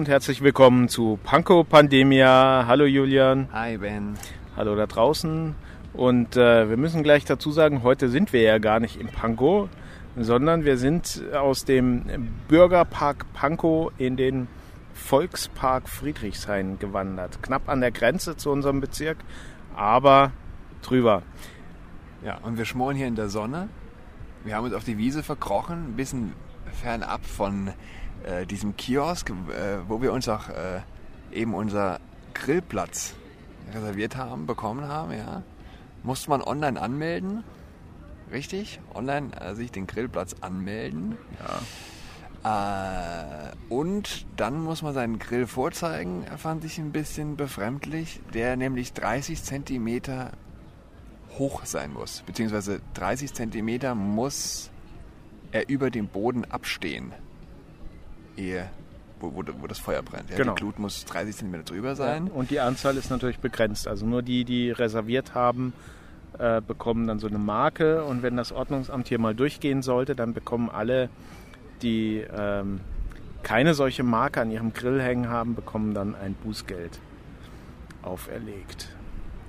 Und herzlich willkommen zu Panko Pandemia. Hallo Julian. Hi Ben. Hallo da draußen. Und äh, wir müssen gleich dazu sagen, heute sind wir ja gar nicht im Pankow, sondern wir sind aus dem Bürgerpark Pankow in den Volkspark Friedrichshain gewandert. Knapp an der Grenze zu unserem Bezirk, aber drüber. Ja, und wir schmoren hier in der Sonne. Wir haben uns auf die Wiese verkrochen, ein bisschen fernab von äh, diesem Kiosk, äh, wo wir uns auch äh, eben unser Grillplatz reserviert haben, bekommen haben, ja. Musste man online anmelden. Richtig? Online äh, sich den Grillplatz anmelden. Ja. Äh, und dann muss man seinen Grill vorzeigen, fand ich ein bisschen befremdlich, der nämlich 30 Zentimeter hoch sein muss. Beziehungsweise 30 Zentimeter muss er über dem Boden abstehen, ehe wo, wo, wo das Feuer brennt. Ja, Genau. Die Glut muss 30 Zentimeter drüber sein. Und die Anzahl ist natürlich begrenzt. Also nur die, die reserviert haben, äh, bekommen dann so eine Marke. Und wenn das Ordnungsamt hier mal durchgehen sollte, dann bekommen alle, die ähm, keine solche Marke an ihrem Grill hängen haben, bekommen dann ein Bußgeld auferlegt.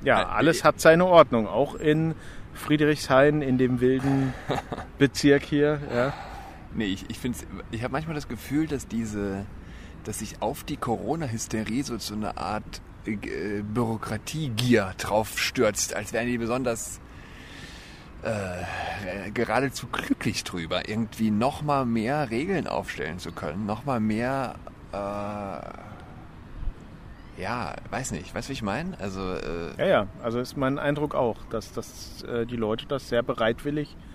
Ja, Äh, alles hat seine Ordnung. Auch in Friedrichshain, in dem wilden Bezirk hier. Ja. Nee, ich, ich finde ich habe manchmal das Gefühl, dass diese, dass sich auf die Corona-Hysterie so, so eine Art äh, Bürokratiegier drauf stürzt, als wären die besonders äh, geradezu glücklich drüber, irgendwie nochmal mehr Regeln aufstellen zu können, nochmal mehr, äh, ja, weiß nicht, weißt du, wie ich meine? Also, äh, Ja, ja, also ist mein Eindruck auch, dass, dass äh, die Leute das sehr bereitwillig äh,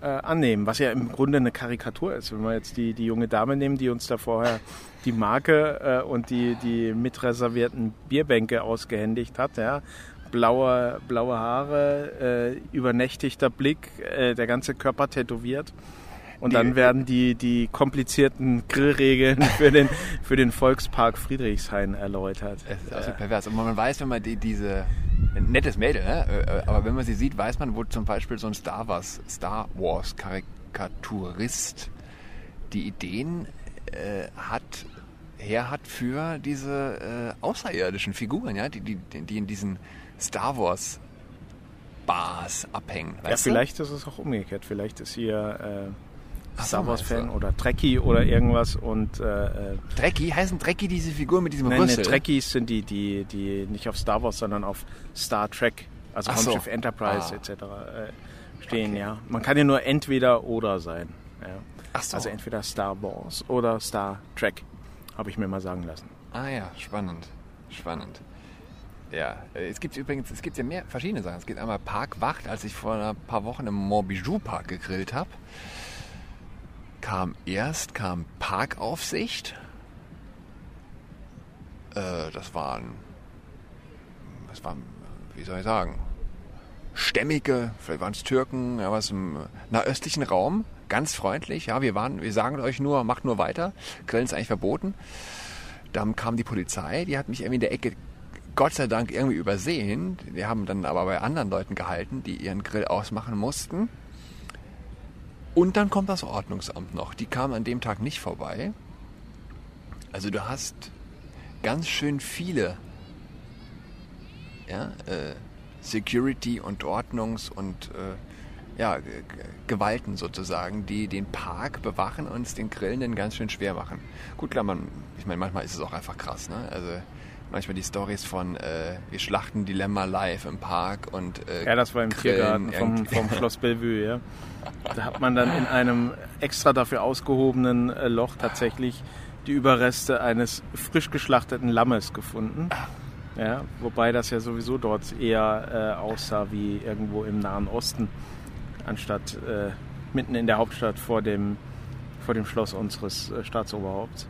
annehmen, was ja im Grunde eine Karikatur ist. Wenn wir jetzt die, die junge Dame nehmen, die uns da vorher die Marke äh, und die, die mitreservierten Bierbänke ausgehändigt hat, ja. Blaue, blaue Haare, äh, übernächtigter Blick, äh, der ganze Körper tätowiert. Und dann werden die, die komplizierten Grillregeln für den, für den Volkspark Friedrichshain erläutert. Es ist absolut pervers. Und man weiß, wenn man die, diese ein nettes Mädel, ne? Äh, aber wenn man sie sieht, weiß man, wo zum Beispiel so ein Star Wars, Star Wars Karikaturist die Ideen äh, hat, her hat für diese äh, außerirdischen Figuren, ja, die, die, die in diesen Star Wars Bars abhängen. Ja, Weißt du? vielleicht ist es auch umgekehrt. Vielleicht ist äh, so, Star Wars-Fan oder Trekkie oder irgendwas und äh, äh, Drecki, heißen Drecki diese Figur mit diesem nein, Rüssel? ne, Trekkies sind die, die, die nicht auf Star Wars, sondern auf Star Trek, also Ach so. Raumschiff Enterprise Ah. etc. Äh, stehen, Okay. ja. Man kann ja nur entweder oder sein. Ja. Ach so. Also entweder Star Wars oder Star Trek, habe ich mir mal sagen lassen. Ah ja, spannend. Spannend. Ja, es gibt übrigens, es gibt ja mehr verschiedene Sachen. Es gibt einmal Parkwacht, als ich vor ein paar Wochen im Montbijou Park gegrillt habe. Kam erst, kam Parkaufsicht. Äh, das waren, das waren, wie soll ich sagen, stämmige, vielleicht waren es Türken, ja, was im nahöstlichen Raum, ganz freundlich. Ja, wir waren, wir sagen euch nur, macht nur weiter. Grillen ist eigentlich verboten. Dann kam die Polizei, die hat mich irgendwie in der Ecke Gott sei Dank irgendwie übersehen. Wir haben dann aber bei anderen Leuten gehalten, die ihren Grill ausmachen mussten. Und dann kommt das Ordnungsamt noch. Die kamen an dem Tag nicht vorbei. Also du hast ganz schön viele ja, äh, Security und Ordnungs- und äh, ja, Gewalten sozusagen, die den Park bewachen und es den Grillenden ganz schön schwer machen. Gut, klar, man, ich meine, manchmal ist es auch einfach krass, ne? Also manchmal die Stories von äh, wir schlachten Dilemma live im Park und äh, Ja, das war im grillen Tiergarten vom, vom Schloss Bellevue, ja. Da hat man dann in einem extra dafür ausgehobenen äh, Loch tatsächlich die Überreste eines frisch geschlachteten Lammes gefunden. Ja, wobei das ja sowieso dort eher äh, aussah wie irgendwo im Nahen Osten, anstatt äh, mitten in der Hauptstadt vor dem, vor dem Schloss unseres äh, Staatsoberhaupts.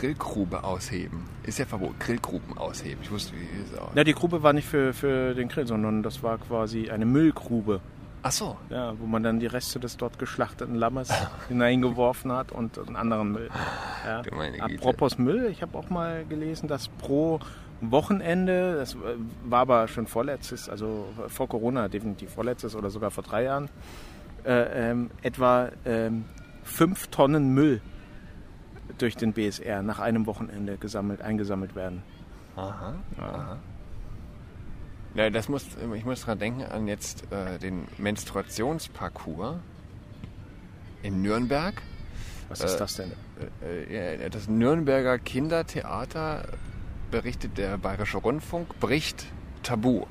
Grillgrube ausheben. Ist ja verboten. Grillgruben ausheben. Ich wusste, wie ist auch. Ja, die Grube war nicht für, für den Grill, sondern das war quasi eine Müllgrube. Ach so. Ja, wo man dann die Reste des dort geschlachteten Lammes hineingeworfen hat und einen anderen Müll. Ja. Du meine Güte. Apropos Müll, ich habe auch mal gelesen, dass pro Wochenende, das äh, war aber schon vorletztes, also vor Corona definitiv vorletztes oder sogar vor drei Jahren, äh, ähm, etwa ähm, fünf Tonnen Müll durch den BSR nach einem Wochenende gesammelt, eingesammelt werden. Aha. aha. Ja, das muss, ich muss daran denken an jetzt äh, den Menstruationsparcours in Nürnberg. Was ist das denn? Äh, äh, das Nürnberger Kindertheater berichtet der Bayerische Rundfunk, bricht Tabu.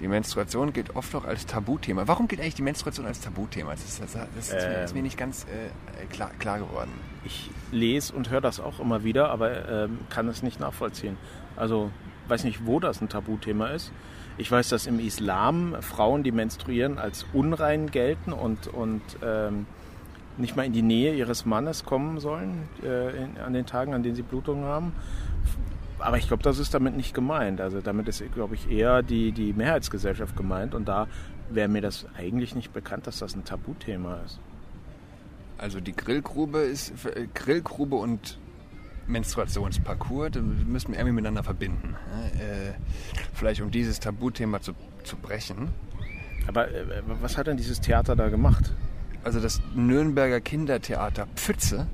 Die Menstruation gilt oft noch als Tabuthema. Warum gilt eigentlich die Menstruation als Tabuthema? Das ist, das, das ist, ähm, ist mir nicht ganz äh, klar, klar, geworden. Ich lese und höre das auch immer wieder, aber ähm, kann es nicht nachvollziehen. Also weiß nicht, wo das ein Tabuthema ist. Ich weiß, dass im Islam Frauen, die menstruieren, als unrein gelten und, und ähm, nicht mal in die Nähe ihres Mannes kommen sollen äh, in, an den Tagen, an denen sie Blutungen haben. Aber ich glaube, das ist damit nicht gemeint. Also damit ist, glaube ich, eher die, die Mehrheitsgesellschaft gemeint. Und da wäre mir das eigentlich nicht bekannt, dass das ein Tabuthema ist. Also die Grillgrube ist äh, Grillgrube und Menstruationsparcours, das müssen wir irgendwie miteinander verbinden. Äh, vielleicht um dieses Tabuthema zu, zu brechen. Aber äh, was hat denn dieses Theater da gemacht? Also das Nürnberger Kindertheater Pfütze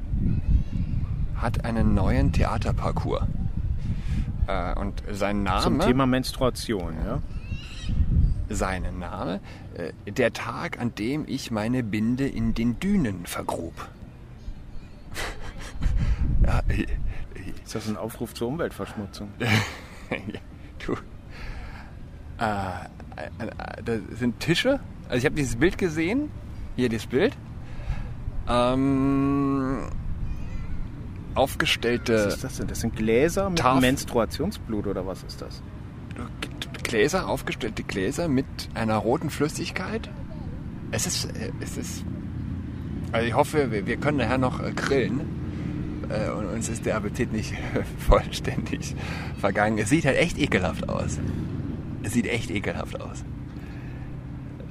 hat einen neuen Theaterparcours. Äh, und sein Name... Zum Thema Menstruation, ja? Sein Name, äh, der Tag, an dem ich meine Binde in den Dünen vergrub. ja, ist das ein Aufruf zur Umweltverschmutzung? du. Äh, äh, äh, da sind Tische. Also ich habe dieses Bild gesehen. Hier dieses Bild. Ähm, aufgestellte. Was ist das denn? Das sind Gläser mit Taf Menstruationsblut oder was ist das? Gläser, aufgestellte Gläser mit einer roten Flüssigkeit. Es ist, es ist. Also ich hoffe, wir, wir können nachher noch grillen äh, und uns ist der Appetit nicht vollständig vergangen. Es sieht halt echt ekelhaft aus. Es sieht echt ekelhaft aus.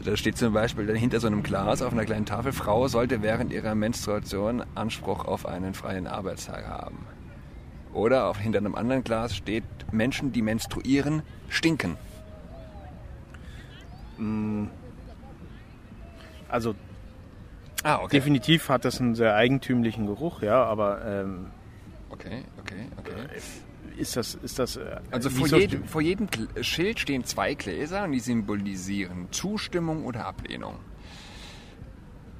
Da steht zum Beispiel dann hinter so einem Glas auf einer kleinen Tafel, Frau sollte während ihrer Menstruation Anspruch auf einen freien Arbeitstag haben. Oder auf, hinter einem anderen Glas steht, Menschen, die menstruieren, stinken. Mm. Also Ah, okay. Definitiv hat das einen sehr eigentümlichen Geruch, ja, aber. Ähm, okay, okay, okay. Ist das, ist das. Äh, also vor, jedem, vor jedem Schild stehen zwei Gläser und die symbolisieren Zustimmung oder Ablehnung.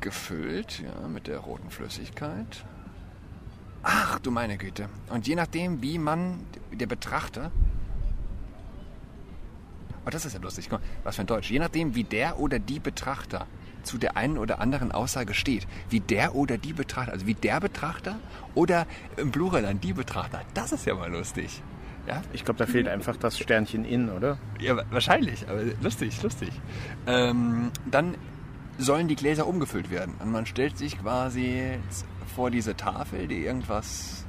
Gefüllt, ja, mit der roten Flüssigkeit. Ach, du meine Güte. Und je nachdem, wie man, der Betrachter, Oh, das ist ja lustig. Was für ein Deutsch. Je nachdem, wie der oder die Betrachter zu der einen oder anderen Aussage steht. Wie der oder die Betrachter, also wie der Betrachter oder im Plural dann die Betrachter. Das ist ja mal lustig. Ja? Ich glaube, da fehlt einfach das Sternchen in, oder? Ja, wahrscheinlich, aber lustig, lustig. Ähm, dann sollen die Gläser umgefüllt werden. Und man stellt sich quasi vor diese Tafel, die irgendwas.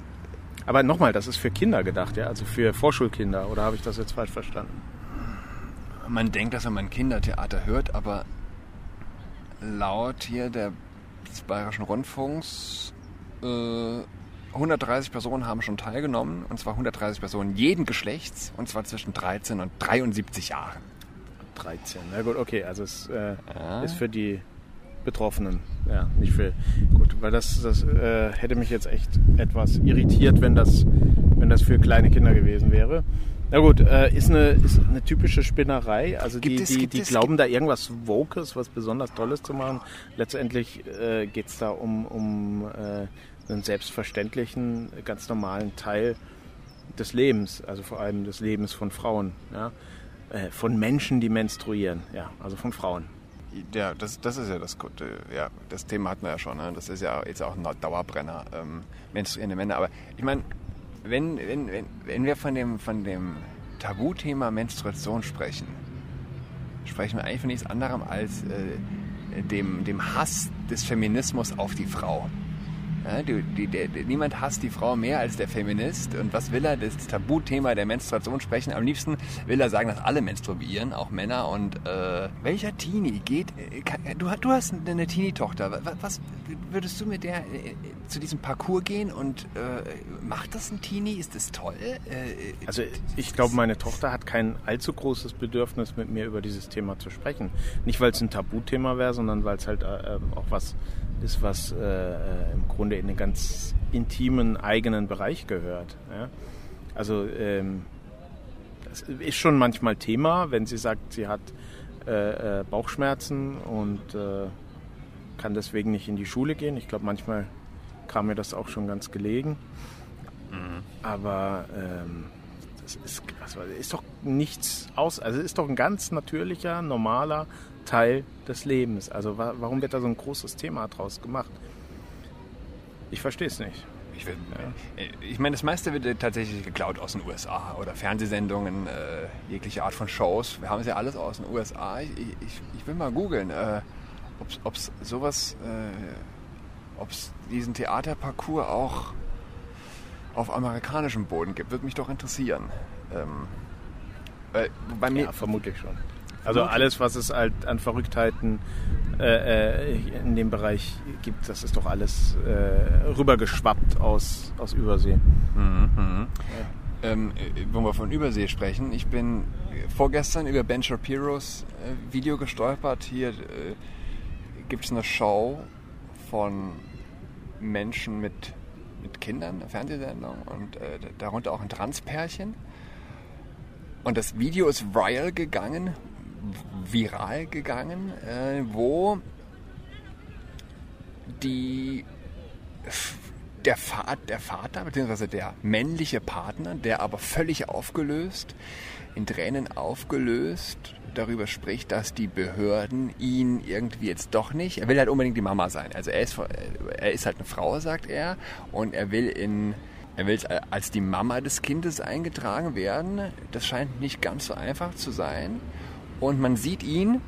Aber nochmal, das ist für Kinder gedacht, ja? Also für Vorschulkinder, oder habe ich das jetzt falsch verstanden? Man denkt, dass wenn man Kindertheater hört, aber laut hier der, des Bayerischen Rundfunks äh, 130 Personen haben schon teilgenommen, und zwar 130 Personen jeden Geschlechts, und zwar zwischen 13 und 73 Jahren. 13, na gut, okay, also es äh, ja. ist für die Betroffenen, ja, nicht für, gut, weil das, das äh, hätte mich jetzt echt etwas irritiert, wenn das, wenn das für kleine Kinder gewesen wäre. Na gut, äh, ist, eine, ist eine typische Spinnerei. Also die, es, die, die es, glauben da irgendwas Vokes, was besonders Tolles zu machen. Letztendlich äh, geht es da um, um äh, einen selbstverständlichen, ganz normalen Teil des Lebens, also vor allem des Lebens von Frauen, ja? Äh, von Menschen, die menstruieren, ja, also von Frauen. Ja, das, das ist ja das Gute. Ja, das Thema hatten wir ja schon. Ne? Das ist ja jetzt auch ein Dauerbrenner, ähm, menstruierende Männer. Aber ich meine, wenn, wenn, wenn, wenn wir von dem, von dem Tabuthema Menstruation sprechen, sprechen wir eigentlich von nichts anderem als äh, dem, dem Hass des Feminismus auf die Frau. Ja, die, die, der, niemand hasst die Frau mehr als der Feminist. Und was will er? Das Tabuthema der Menstruation sprechen. Am liebsten will er sagen, dass alle menstruieren, auch Männer. Und äh, welcher Teenie geht? Äh, kann, du, du hast eine Teenie-Tochter. Was, was, würdest du mit der äh, zu diesem Parcours gehen? Und äh, macht das ein Teenie? Ist das toll? Äh, also ich glaube, meine Tochter hat kein allzu großes Bedürfnis, mit mir über dieses Thema zu sprechen. Nicht, weil es ein Tabuthema wäre, sondern weil es halt äh, auch was ist, was im Grunde in den ganz intimen eigenen Bereich gehört. Ja? Also ähm, das ist schon manchmal Thema, wenn sie sagt, sie hat äh, äh, Bauchschmerzen und äh, kann deswegen nicht in die Schule gehen. Ich glaube, manchmal kam mir das auch schon ganz gelegen. Mhm. Aber ähm, das ist, also ist doch nichts aus, also ist doch ein ganz natürlicher, normaler Teil des Lebens. Also wa warum wird da so ein großes Thema draus gemacht? Ich verstehe es nicht. Ich, will, ja. ich meine, das meiste wird tatsächlich geklaut aus den USA oder Fernsehsendungen, äh, jegliche Art von Shows. Wir haben es ja alles aus den USA. Ich, ich, ich will mal googeln, äh, ob es sowas, äh, ob es diesen Theaterparcours auch auf amerikanischem Boden gibt. Würde mich doch interessieren. Ähm, bei mir, ja, vermutlich schon. Also alles, was es halt an Verrücktheiten äh, äh, in dem Bereich gibt, das ist doch alles äh, rübergeschwappt aus, aus Übersee. Mhm, mh. ja. ähm, äh, wenn wir von Übersee sprechen, ich bin vorgestern über Ben Shapiros äh, Video gestolpert. Hier äh, gibt es eine Show von Menschen mit, mit Kindern, eine Fernsehsendung und darunter auch ein Transpärchen. Und das Video ist viral gegangen viral gegangen, äh, wo die der, Vater, der Vater bzw. der männliche Partner, der aber völlig aufgelöst, in Tränen aufgelöst, darüber spricht, dass die Behörden ihn irgendwie jetzt doch nicht, er will halt unbedingt die Mama sein. Also er ist, er ist halt eine Frau, sagt er, und er will in er will als die Mama des Kindes eingetragen werden. Das scheint nicht ganz so einfach zu sein. Und man sieht ihn,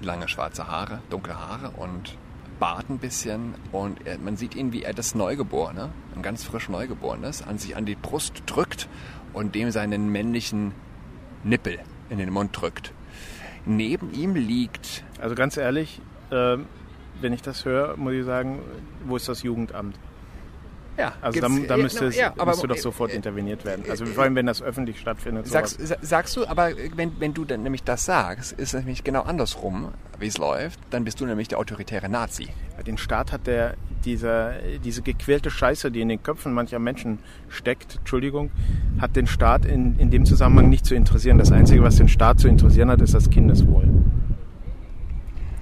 lange schwarze Haare, dunkle Haare und Bart ein bisschen. Und er, man sieht ihn, wie er das Neugeborene, ein ganz frisch Neugeborenes, an sich an die Brust drückt und dem seinen männlichen Nippel in den Mund drückt. Neben ihm liegt. Also ganz ehrlich, äh, wenn ich das höre, muss ich sagen, wo ist das Jugendamt? Ja, also da, da müsste, es, ja, müsste doch sofort äh, interveniert werden. Also vor allem, wenn das öffentlich stattfindet. Sagst, sagst du, aber wenn, wenn du dann nämlich das sagst, ist es nämlich genau andersrum, wie es läuft. Dann bist du nämlich der autoritäre Nazi. Den Staat hat der, dieser, diese gequälte Scheiße, die in den Köpfen mancher Menschen steckt, Entschuldigung, hat den Staat in, in dem Zusammenhang nicht zu interessieren. Das Einzige, was den Staat zu interessieren hat, ist das Kindeswohl.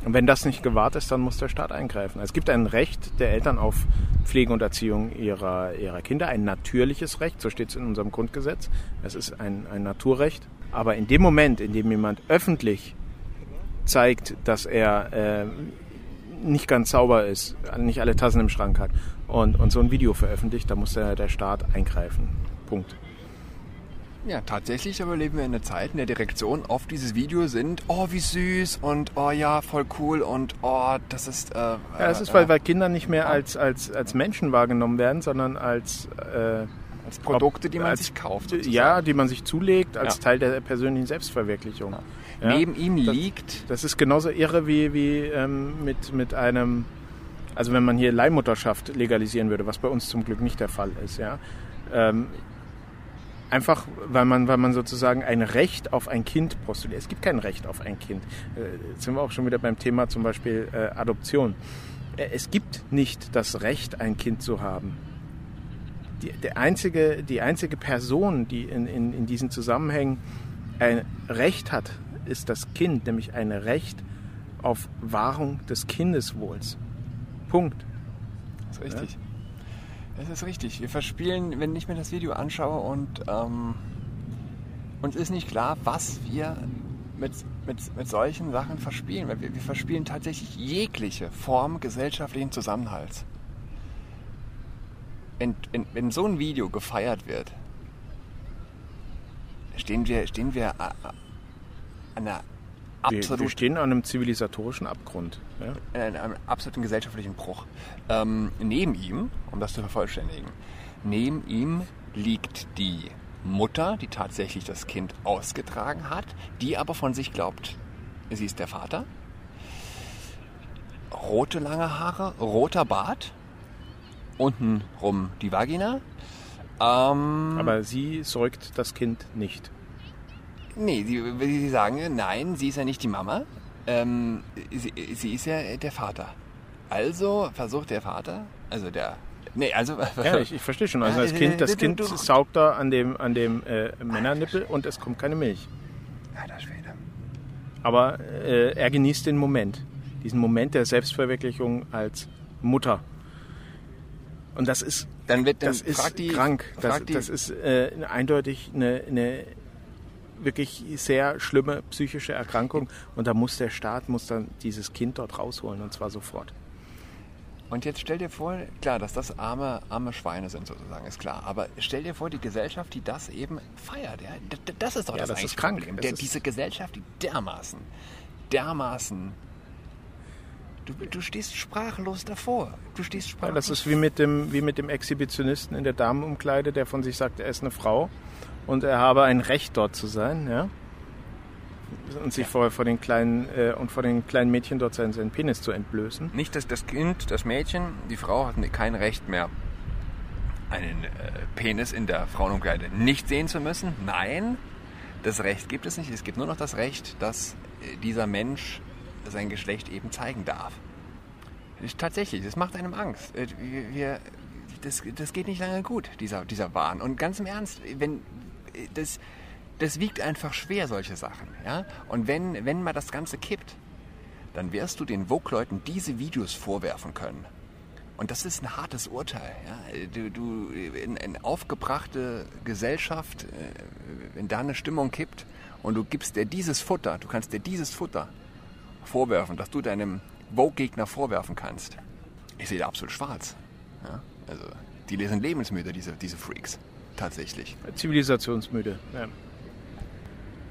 Und wenn das nicht gewahrt ist, dann muss der Staat eingreifen. Es gibt ein Recht der Eltern auf Pflege und Erziehung ihrer, ihrer Kinder, ein natürliches Recht, so steht es in unserem Grundgesetz. Es ist ein, ein Naturrecht. Aber in dem Moment, in dem jemand öffentlich zeigt, dass er äh, nicht ganz sauber ist, nicht alle Tassen im Schrank hat und, und so ein Video veröffentlicht, da muss der, der Staat eingreifen. Punkt. Ja, tatsächlich aber leben wir in einer Zeit, in der Direktionen auf dieses Video sind, oh, wie süß und oh ja, voll cool und oh, das ist... Äh, ja, das ist, weil, äh, weil Kinder nicht mehr als, als, als Menschen wahrgenommen werden, sondern als... Äh, als Produkte, die man als, sich kauft. Sozusagen. Ja, die man sich zulegt, als ja. Teil der persönlichen Selbstverwirklichung. Ja. Ja, Neben ihm das, liegt... Das ist genauso irre wie, wie ähm, mit, mit einem... Also wenn man hier Leihmutterschaft legalisieren würde, was bei uns zum Glück nicht der Fall ist, ja. Ähm, Einfach, weil man, weil man sozusagen ein Recht auf ein Kind postuliert. Es gibt kein Recht auf ein Kind. Äh, jetzt sind wir auch schon wieder beim Thema zum Beispiel äh, Adoption. Äh, es gibt nicht das Recht, ein Kind zu haben. Die, der einzige, die einzige Person, die in, in, in diesen Zusammenhängen ein Recht hat, ist das Kind, nämlich ein Recht auf Wahrung des Kindeswohls. Punkt. Das ist richtig. Ja? Das ist richtig. Wir verspielen, wenn ich mir das Video anschaue und ähm, uns ist nicht klar, was wir mit, mit, mit solchen Sachen verspielen. Weil wir, wir verspielen tatsächlich jegliche Form gesellschaftlichen Zusammenhalts. Wenn, wenn, wenn so ein Video gefeiert wird, stehen wir, stehen wir an einer absolut. Wir, stehen an einem zivilisatorischen Abgrund. Ja? In einem absoluten gesellschaftlichen Bruch. Ähm, neben ihm, um das zu vervollständigen, neben ihm liegt die Mutter, die tatsächlich das Kind ausgetragen hat, die aber von sich glaubt, sie ist der Vater. Rote lange Haare, roter Bart, unten rum die Vagina. Ähm, aber sie säugt das Kind nicht. Nee, sie, sie sagen, nein, sie ist ja nicht die Mama. Ähm, sie, sie, ist ja der Vater. Also versucht der Vater, also der Nee, also. Ja, ich, ich verstehe schon. Also das Kind, das Kind saugt da an dem, an dem äh, Männernippel und es kommt keine Milch. Alter Schwede. Aber äh, er genießt den Moment. Diesen Moment der Selbstverwirklichung als Mutter. Und das ist, dann wird, dann das ist die, krank. Das, das ist äh, eindeutig eine, eine wirklich sehr schlimme psychische Erkrankung. Und da muss der Staat muss dann dieses Kind dort rausholen und zwar sofort. Und jetzt stell dir vor, klar, dass das arme, arme Schweine sind sozusagen, ist klar. Aber stell dir vor, die Gesellschaft, die das eben feiert. Ja? Das ist doch ja, das, das ist krank. Problem. Der, diese Gesellschaft, die dermaßen, dermaßen Du, du, stehst sprachlos davor. Du stehst sprachlos. Ja, das ist wie mit, dem, wie mit dem Exhibitionisten in der Damenumkleide, der von sich sagt, er ist eine Frau und er habe ein Recht dort zu sein, ja. Und sich ja. vor, vor den kleinen äh, und vor den kleinen Mädchen dort seinen, seinen Penis zu entblößen. Nicht, dass das Kind, das Mädchen, die Frau hat kein Recht mehr, einen äh, Penis in der Frauenumkleide nicht sehen zu müssen. Nein, das Recht gibt es nicht. Es gibt nur noch das Recht, dass äh, dieser Mensch sein Geschlecht eben zeigen darf. Tatsächlich, das macht einem Angst. Äh, wir, wir, das, das geht nicht lange gut, dieser, dieser Wahn. Und ganz im Ernst, wenn das, das wiegt einfach schwer, solche Sachen. Ja? Und wenn, wenn mal das Ganze kippt, dann wirst du den Vogue-Leuten diese Videos vorwerfen können. Und das ist ein hartes Urteil. Ja? Du, du, in, in aufgebrachte Gesellschaft, äh, wenn da eine Stimmung kippt und du gibst dir dieses Futter, du kannst dir dieses Futter vorwerfen, dass du deinem Vogue-Gegner vorwerfen kannst. Ich sehe da absolut schwarz. Ja? Also, die lesen lebensmüde, diese, diese Freaks. Tatsächlich. Zivilisationsmüde, ja.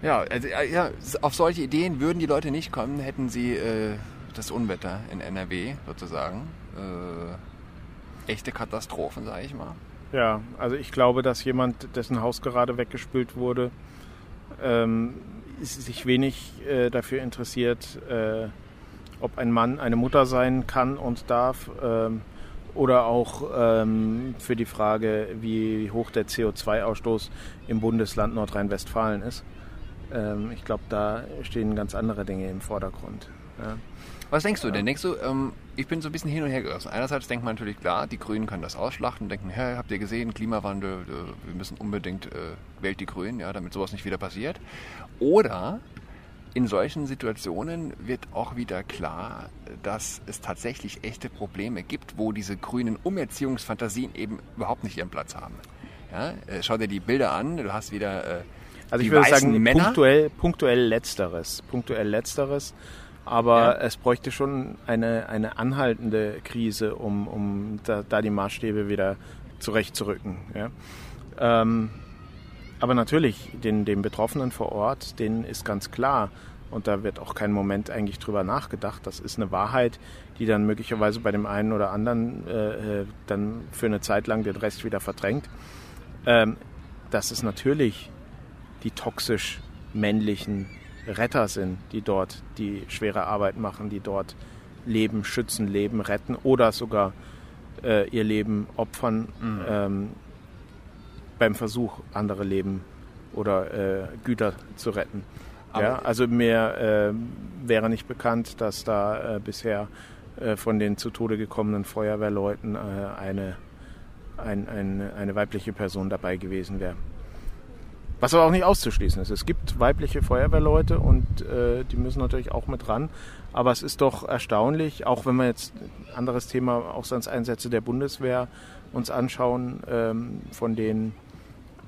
Ja, also, ja, auf solche Ideen würden die Leute nicht kommen, hätten sie äh, das Unwetter in NRW sozusagen. Äh, echte Katastrophen, sage ich mal. Ja, also ich glaube, dass jemand, dessen Haus gerade weggespült wurde, ähm, sich wenig äh, dafür interessiert, äh, ob ein Mann eine Mutter sein kann und darf. Ähm, oder auch ähm, für die Frage, wie hoch der CO2-Ausstoß im Bundesland Nordrhein-Westfalen ist. Ähm, ich glaube, da stehen ganz andere Dinge im Vordergrund. Ja. Was denkst du denn? Denkst du, ähm, ich bin so ein bisschen hin und her gerissen. Einerseits denkt man natürlich, klar, die Grünen können das ausschlachten, denken, hey, habt ihr gesehen, Klimawandel, äh, wir müssen unbedingt, äh, wählt die Grünen, ja, damit sowas nicht wieder passiert. Oder in solchen Situationen wird auch wieder klar, dass es tatsächlich echte Probleme gibt, wo diese grünen Umerziehungsfantasien eben überhaupt nicht ihren Platz haben. Ja, äh, schau dir die Bilder an, du hast wieder äh, also ich würde sagen, Männer. Punktuell, punktuell letzteres. Punktuell letzteres. Aber ja. es bräuchte schon eine, eine anhaltende Krise, um, um da, da die Maßstäbe wieder zurechtzurücken. Ja. Ähm, aber natürlich, den, den Betroffenen vor Ort, denen ist ganz klar, und da wird auch kein Moment eigentlich drüber nachgedacht. Das ist eine Wahrheit, die dann möglicherweise bei dem einen oder anderen äh, äh dann für eine Zeit lang den Rest wieder verdrängt. Ähm, dass es natürlich die toxisch männlichen Retter sind, die dort die schwere Arbeit machen, die dort Leben schützen, Leben retten oder sogar äh, ihr Leben opfern mhm. ähm, beim Versuch, andere Leben oder äh, Güter zu retten. ja, also mir äh, wäre nicht bekannt, dass da äh, bisher äh, von den zu Tode gekommenen Feuerwehrleuten äh, eine, ein, ein, eine weibliche Person dabei gewesen wäre. Was aber auch nicht auszuschließen ist. Es gibt weibliche Feuerwehrleute und äh, die müssen natürlich auch mit ran. Aber es ist doch erstaunlich, auch wenn wir jetzt ein anderes Thema, Auslandseinsätze der Bundeswehr uns anschauen, ähm, von den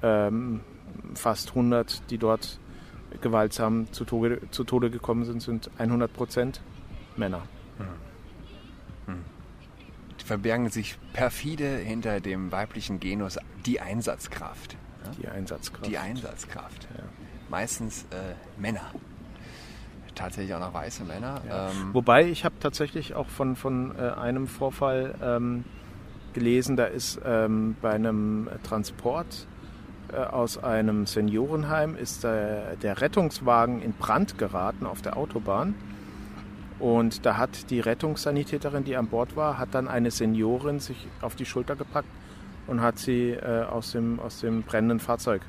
ähm, fast 100, die dort gewaltsam zu Tode, zu Tode gekommen sind, sind 100 Prozent Männer. Hm. Hm. Die verbergen sich perfide hinter dem weiblichen Genus die Einsatzkraft. Die Einsatzkraft. Die Einsatzkraft. Ja. Meistens äh, Männer. Tatsächlich auch noch weiße Männer. Ja. Ähm, Wobei ich habe tatsächlich auch von, von äh, einem Vorfall ähm, gelesen, da ist ähm, bei einem Transport aus einem Seniorenheim ist der, der Rettungswagen in Brand geraten auf der Autobahn. Und da hat die Rettungssanitäterin, die an Bord war, hat dann eine Seniorin sich auf die Schulter gepackt und hat sie äh, aus, dem, aus dem brennenden Fahrzeug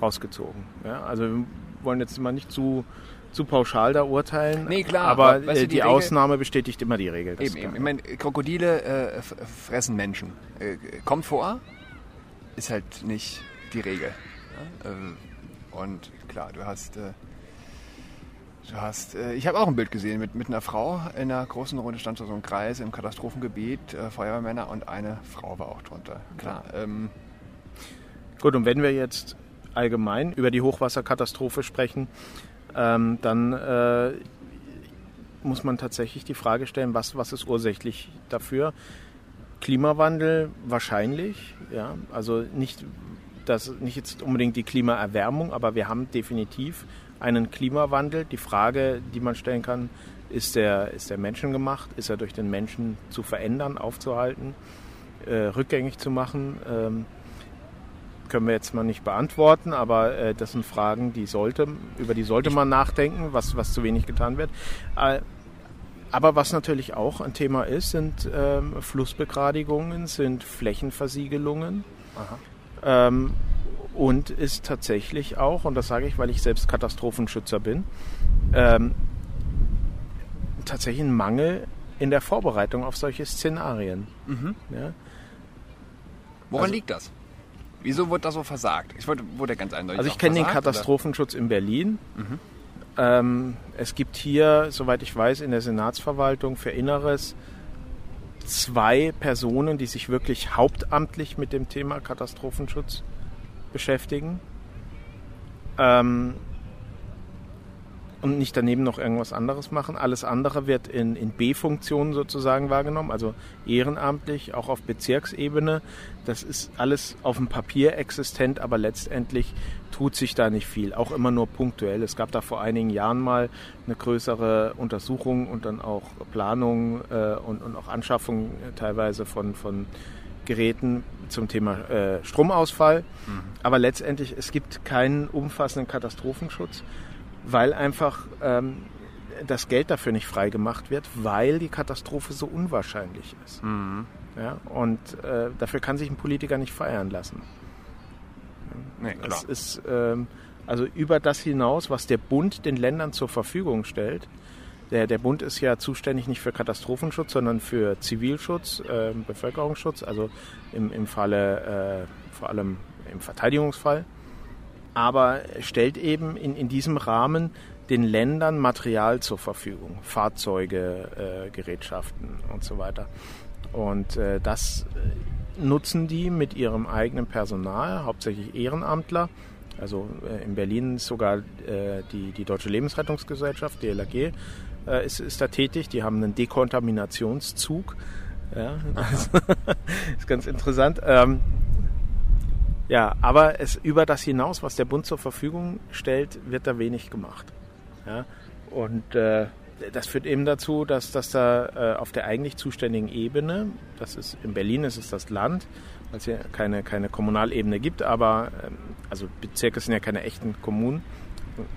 rausgezogen. Ja, also wir wollen jetzt mal nicht zu, zu pauschal da urteilen. Nee, klar, Aber, aber, weißt äh, du, die, die Regel- Ausnahme bestätigt immer die Regel. Eben, eben. Ich meine, Krokodile äh, fressen Menschen. Äh, kommt vor, ist halt nicht die Regel. Ja? Ähm, und klar, du hast, äh, du hast, äh, ich habe auch ein Bild gesehen mit, mit einer Frau in einer großen Runde stand so ein Kreis im Katastrophengebiet, äh, Feuerwehrmänner und eine Frau war auch drunter. Klar. Ähm, Gut, und wenn wir jetzt allgemein über die Hochwasserkatastrophe sprechen, ähm, dann äh, muss man tatsächlich die Frage stellen, was, was ist ursächlich dafür? Klimawandel wahrscheinlich, ja, also nicht, das, nicht jetzt unbedingt die Klimaerwärmung, aber wir haben definitiv einen Klimawandel. Die Frage, die man stellen kann, ist der, ist der menschengemacht? Ist er durch den Menschen zu verändern, aufzuhalten, äh, rückgängig zu machen? Ähm, können wir jetzt mal nicht beantworten, aber äh, das sind Fragen, die sollte, über die sollte man nachdenken, was, was zu wenig getan wird. Äh, aber was natürlich auch ein Thema ist, sind ähm, Flussbegradigungen, sind Flächenversiegelungen. Ähm, und ist tatsächlich auch, und das sage ich, weil ich selbst Katastrophenschützer bin, ähm, tatsächlich ein Mangel in der Vorbereitung auf solche Szenarien. Ja? woran Also- liegt das? Wieso wurde da so versagt? Ich wollte, wurde ganz eindeutig. Also ich kenne den versagt, oder? Katastrophenschutz in Berlin. Ähm, es gibt hier, soweit ich weiß, in der Senatsverwaltung für Inneres zwei Personen, die sich wirklich hauptamtlich mit dem Thema Katastrophenschutz beschäftigen. Ähm, und nicht daneben noch irgendwas anderes machen. Alles andere wird in, in B-Funktionen sozusagen wahrgenommen, also ehrenamtlich, auch auf Bezirksebene. Das ist alles auf dem Papier existent, aber letztendlich tut sich da nicht viel, auch immer nur punktuell. Es gab da vor einigen Jahren mal eine größere Untersuchung und dann auch Planung äh, und, und auch Anschaffung teilweise von, von Geräten zum Thema äh, Stromausfall. Aber letztendlich, es gibt keinen umfassenden Katastrophenschutz, weil einfach ähm, das Geld dafür nicht freigemacht wird, weil die Katastrophe so unwahrscheinlich ist. Ja, und äh, dafür kann sich ein Politiker nicht feiern lassen. Nee, klar. Es ist ähm, also über das hinaus, was der Bund den Ländern zur Verfügung stellt. Der, der Bund ist ja zuständig nicht für Katastrophenschutz, sondern für Zivilschutz, ähm, Bevölkerungsschutz, also im, im Falle, äh, vor allem im Verteidigungsfall. Aber stellt eben in, in diesem Rahmen den Ländern Material zur Verfügung, Fahrzeuge, äh, Gerätschaften und so weiter. Und äh, das äh, nutzen die mit ihrem eigenen Personal, hauptsächlich Ehrenamtler. Also äh, in Berlin ist sogar äh, die, die Deutsche Lebensrettungsgesellschaft, die LAG, äh, ist, ist da tätig. Die haben einen Dekontaminationszug. Ja, das ist ganz interessant. Ähm, ja, aber es über das hinaus, was der Bund zur Verfügung stellt, wird da wenig gemacht. Ja, und äh, das führt eben dazu, dass, dass da äh, auf der eigentlich zuständigen Ebene, das ist in Berlin ist es das Land, weil es ja keine, keine Kommunalebene gibt, aber ähm, also Bezirke sind ja keine echten Kommunen,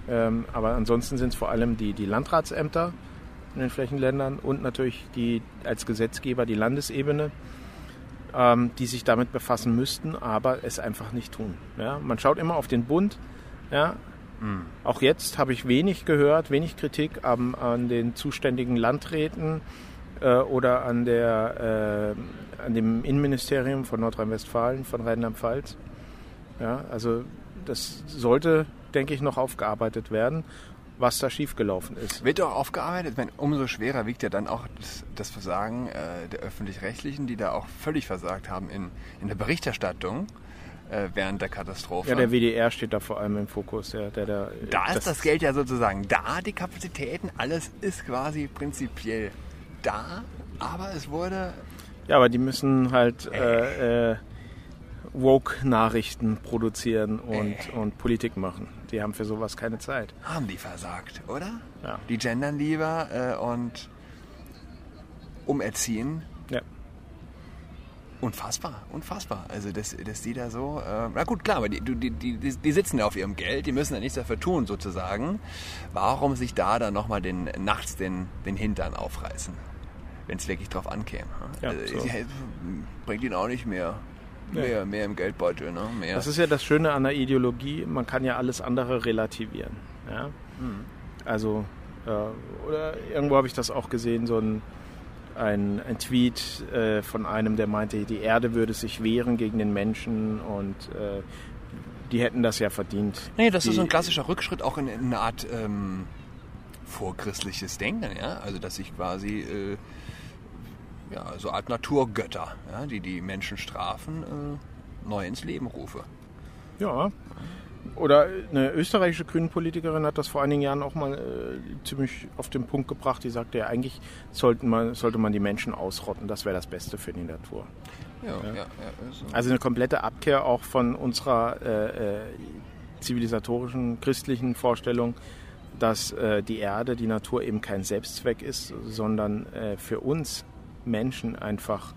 ähm, aber ansonsten sind es vor allem die, die Landratsämter in den Flächenländern und natürlich die als Gesetzgeber die Landesebene, ähm, die sich damit befassen müssten, aber es einfach nicht tun. Ja? Man schaut immer auf den Bund. Ja? Auch jetzt habe ich wenig gehört, wenig Kritik an, an den zuständigen Landräten äh, oder an, der, äh, an dem Innenministerium von Nordrhein-Westfalen, von Rheinland-Pfalz. Ja, also das sollte, denke ich, noch aufgearbeitet werden, was da schiefgelaufen ist. Wird doch aufgearbeitet. Ich meine, umso schwerer wiegt ja dann auch das, das Versagen äh, der Öffentlich-Rechtlichen, die da auch völlig versagt haben in, in der Berichterstattung äh, während der Katastrophe. Ja, der WDR steht da vor allem im Fokus. Ja, der, der, da ist das, Geld ja sozusagen da, die Kapazitäten, alles ist quasi prinzipiell da, aber es wurde Ja, aber die müssen halt äh, äh, Woke-Nachrichten produzieren und, und Politik machen. Die haben für sowas keine Zeit. haben die versagt, oder? Ja. Die gendern lieber äh, und umerziehen. Ja. Unfassbar, unfassbar. Also, dass, dass die da so. Äh, na gut, klar, aber die, die, die, die, sitzen ja auf ihrem Geld, die müssen ja nichts dafür tun, sozusagen. Warum sich da dann nochmal den, nachts den, den Hintern aufreißen? Wenn es wirklich drauf ankäme. Ja, also, so. bringt ihn auch nicht mehr. Mehr, mehr im Geldbeutel, ne? Mehr. Das ist ja das Schöne an der Ideologie, man kann ja alles andere relativieren. Ja? Also, äh, oder irgendwo habe ich das auch gesehen, so ein, ein, ein Tweet äh, von einem, der meinte, die Erde würde sich wehren gegen den Menschen und äh, die hätten das ja verdient. Nee, das die, ist so ein klassischer Rückschritt auch in, in eine Art ähm, vorchristliches Denken, ja. Also dass ich quasi äh, ja, so Art Naturgötter, ja, die die Menschen strafen, äh, neu ins Leben rufe. Ja. Oder eine österreichische Grünenpolitikerin hat das vor einigen Jahren auch mal äh, ziemlich auf den Punkt gebracht. Die sagte ja, eigentlich sollten man, sollte man die Menschen ausrotten. Das wäre das Beste für die Natur. Ja, ja. ja, so. Also eine komplette Abkehr auch von unserer äh, äh, zivilisatorischen, christlichen Vorstellung, dass äh, die Erde, die Natur eben kein Selbstzweck ist, sondern äh, für uns Menschen einfach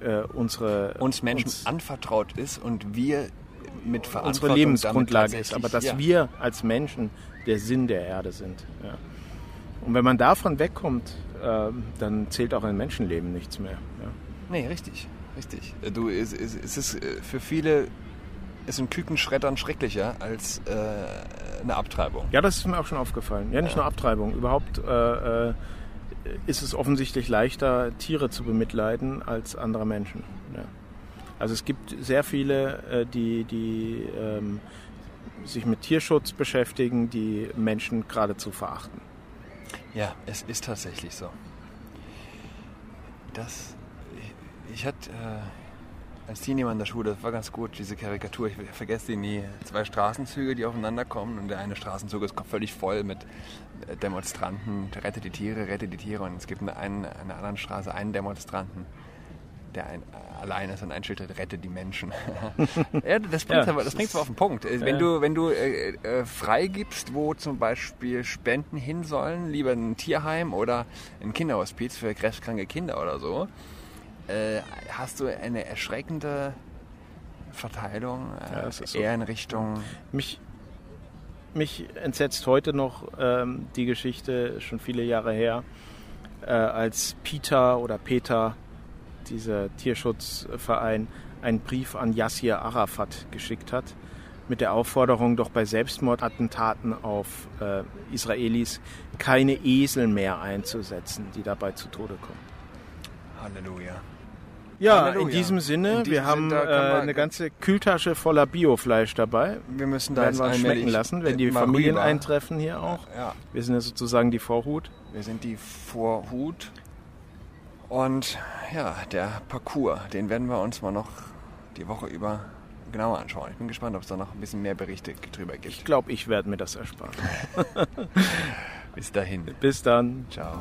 äh, unsere uns Menschen uns, anvertraut ist und wir mit Verantwortung unsere Lebensgrundlage ist, aber dass ja. wir als Menschen der Sinn der Erde sind. Ja. Und wenn man davon wegkommt, äh, dann zählt auch ein Menschenleben nichts mehr. Ja. Nee, richtig, richtig. Äh, du, es, es, es ist äh, für viele ist ein Kükenschreddern schrecklicher als äh, eine Abtreibung. Ja, das ist mir auch schon aufgefallen. Ja, nicht nur Abtreibung. Überhaupt äh, äh, ist es offensichtlich leichter, Tiere zu bemitleiden als andere Menschen. Ja. Also es gibt sehr viele, äh, die, die ähm, sich mit Tierschutz beschäftigen, die Menschen geradezu verachten. Ja, es ist tatsächlich so. Das, ich, ich hatte äh, als Teenie in der Schule, das war ganz gut, diese Karikatur, ich vergesse die nie, zwei Straßenzüge, die aufeinander kommen und der eine Straßenzug ist völlig voll mit äh, Demonstranten, rettet die Tiere, rettet die Tiere und es gibt in einer anderen Straße einen Demonstranten, der ein, allein ist und ein Schild rettet die Menschen. ja, das bringt ja, das bringt auf den Punkt. Ja. Wenn du, wenn du äh, äh, freigibst, wo zum Beispiel Spenden hin sollen, lieber ein Tierheim oder ein Kinderhospiz für krebskranke Kinder oder so, äh, hast du eine erschreckende Verteilung äh, ja, so. eher in Richtung. Mich, mich entsetzt heute noch ähm, die Geschichte, schon viele Jahre her, äh, als Peter oder Peter dieser Tierschutzverein, einen Brief an Yassir Arafat geschickt hat mit der Aufforderung, doch bei Selbstmordattentaten auf äh, Israelis keine Esel mehr einzusetzen, die dabei zu Tode kommen. Halleluja. Ja, Halleluja. in diesem Sinne, in diesem wir haben äh, eine ganze Kühltasche voller Biofleisch dabei. Wir müssen da wir uns schmecken lassen, wenn die Familien rüber. eintreffen hier auch. Ja. Wir sind ja sozusagen die Vorhut. Wir sind die Vorhut. Und ja, der Parcours, den werden wir uns mal noch die Woche über genauer anschauen. Ich bin gespannt, ob es da noch ein bisschen mehr Berichte drüber gibt. Ich glaube, ich werde mir das ersparen. Bis dahin. Bis dann. Ciao.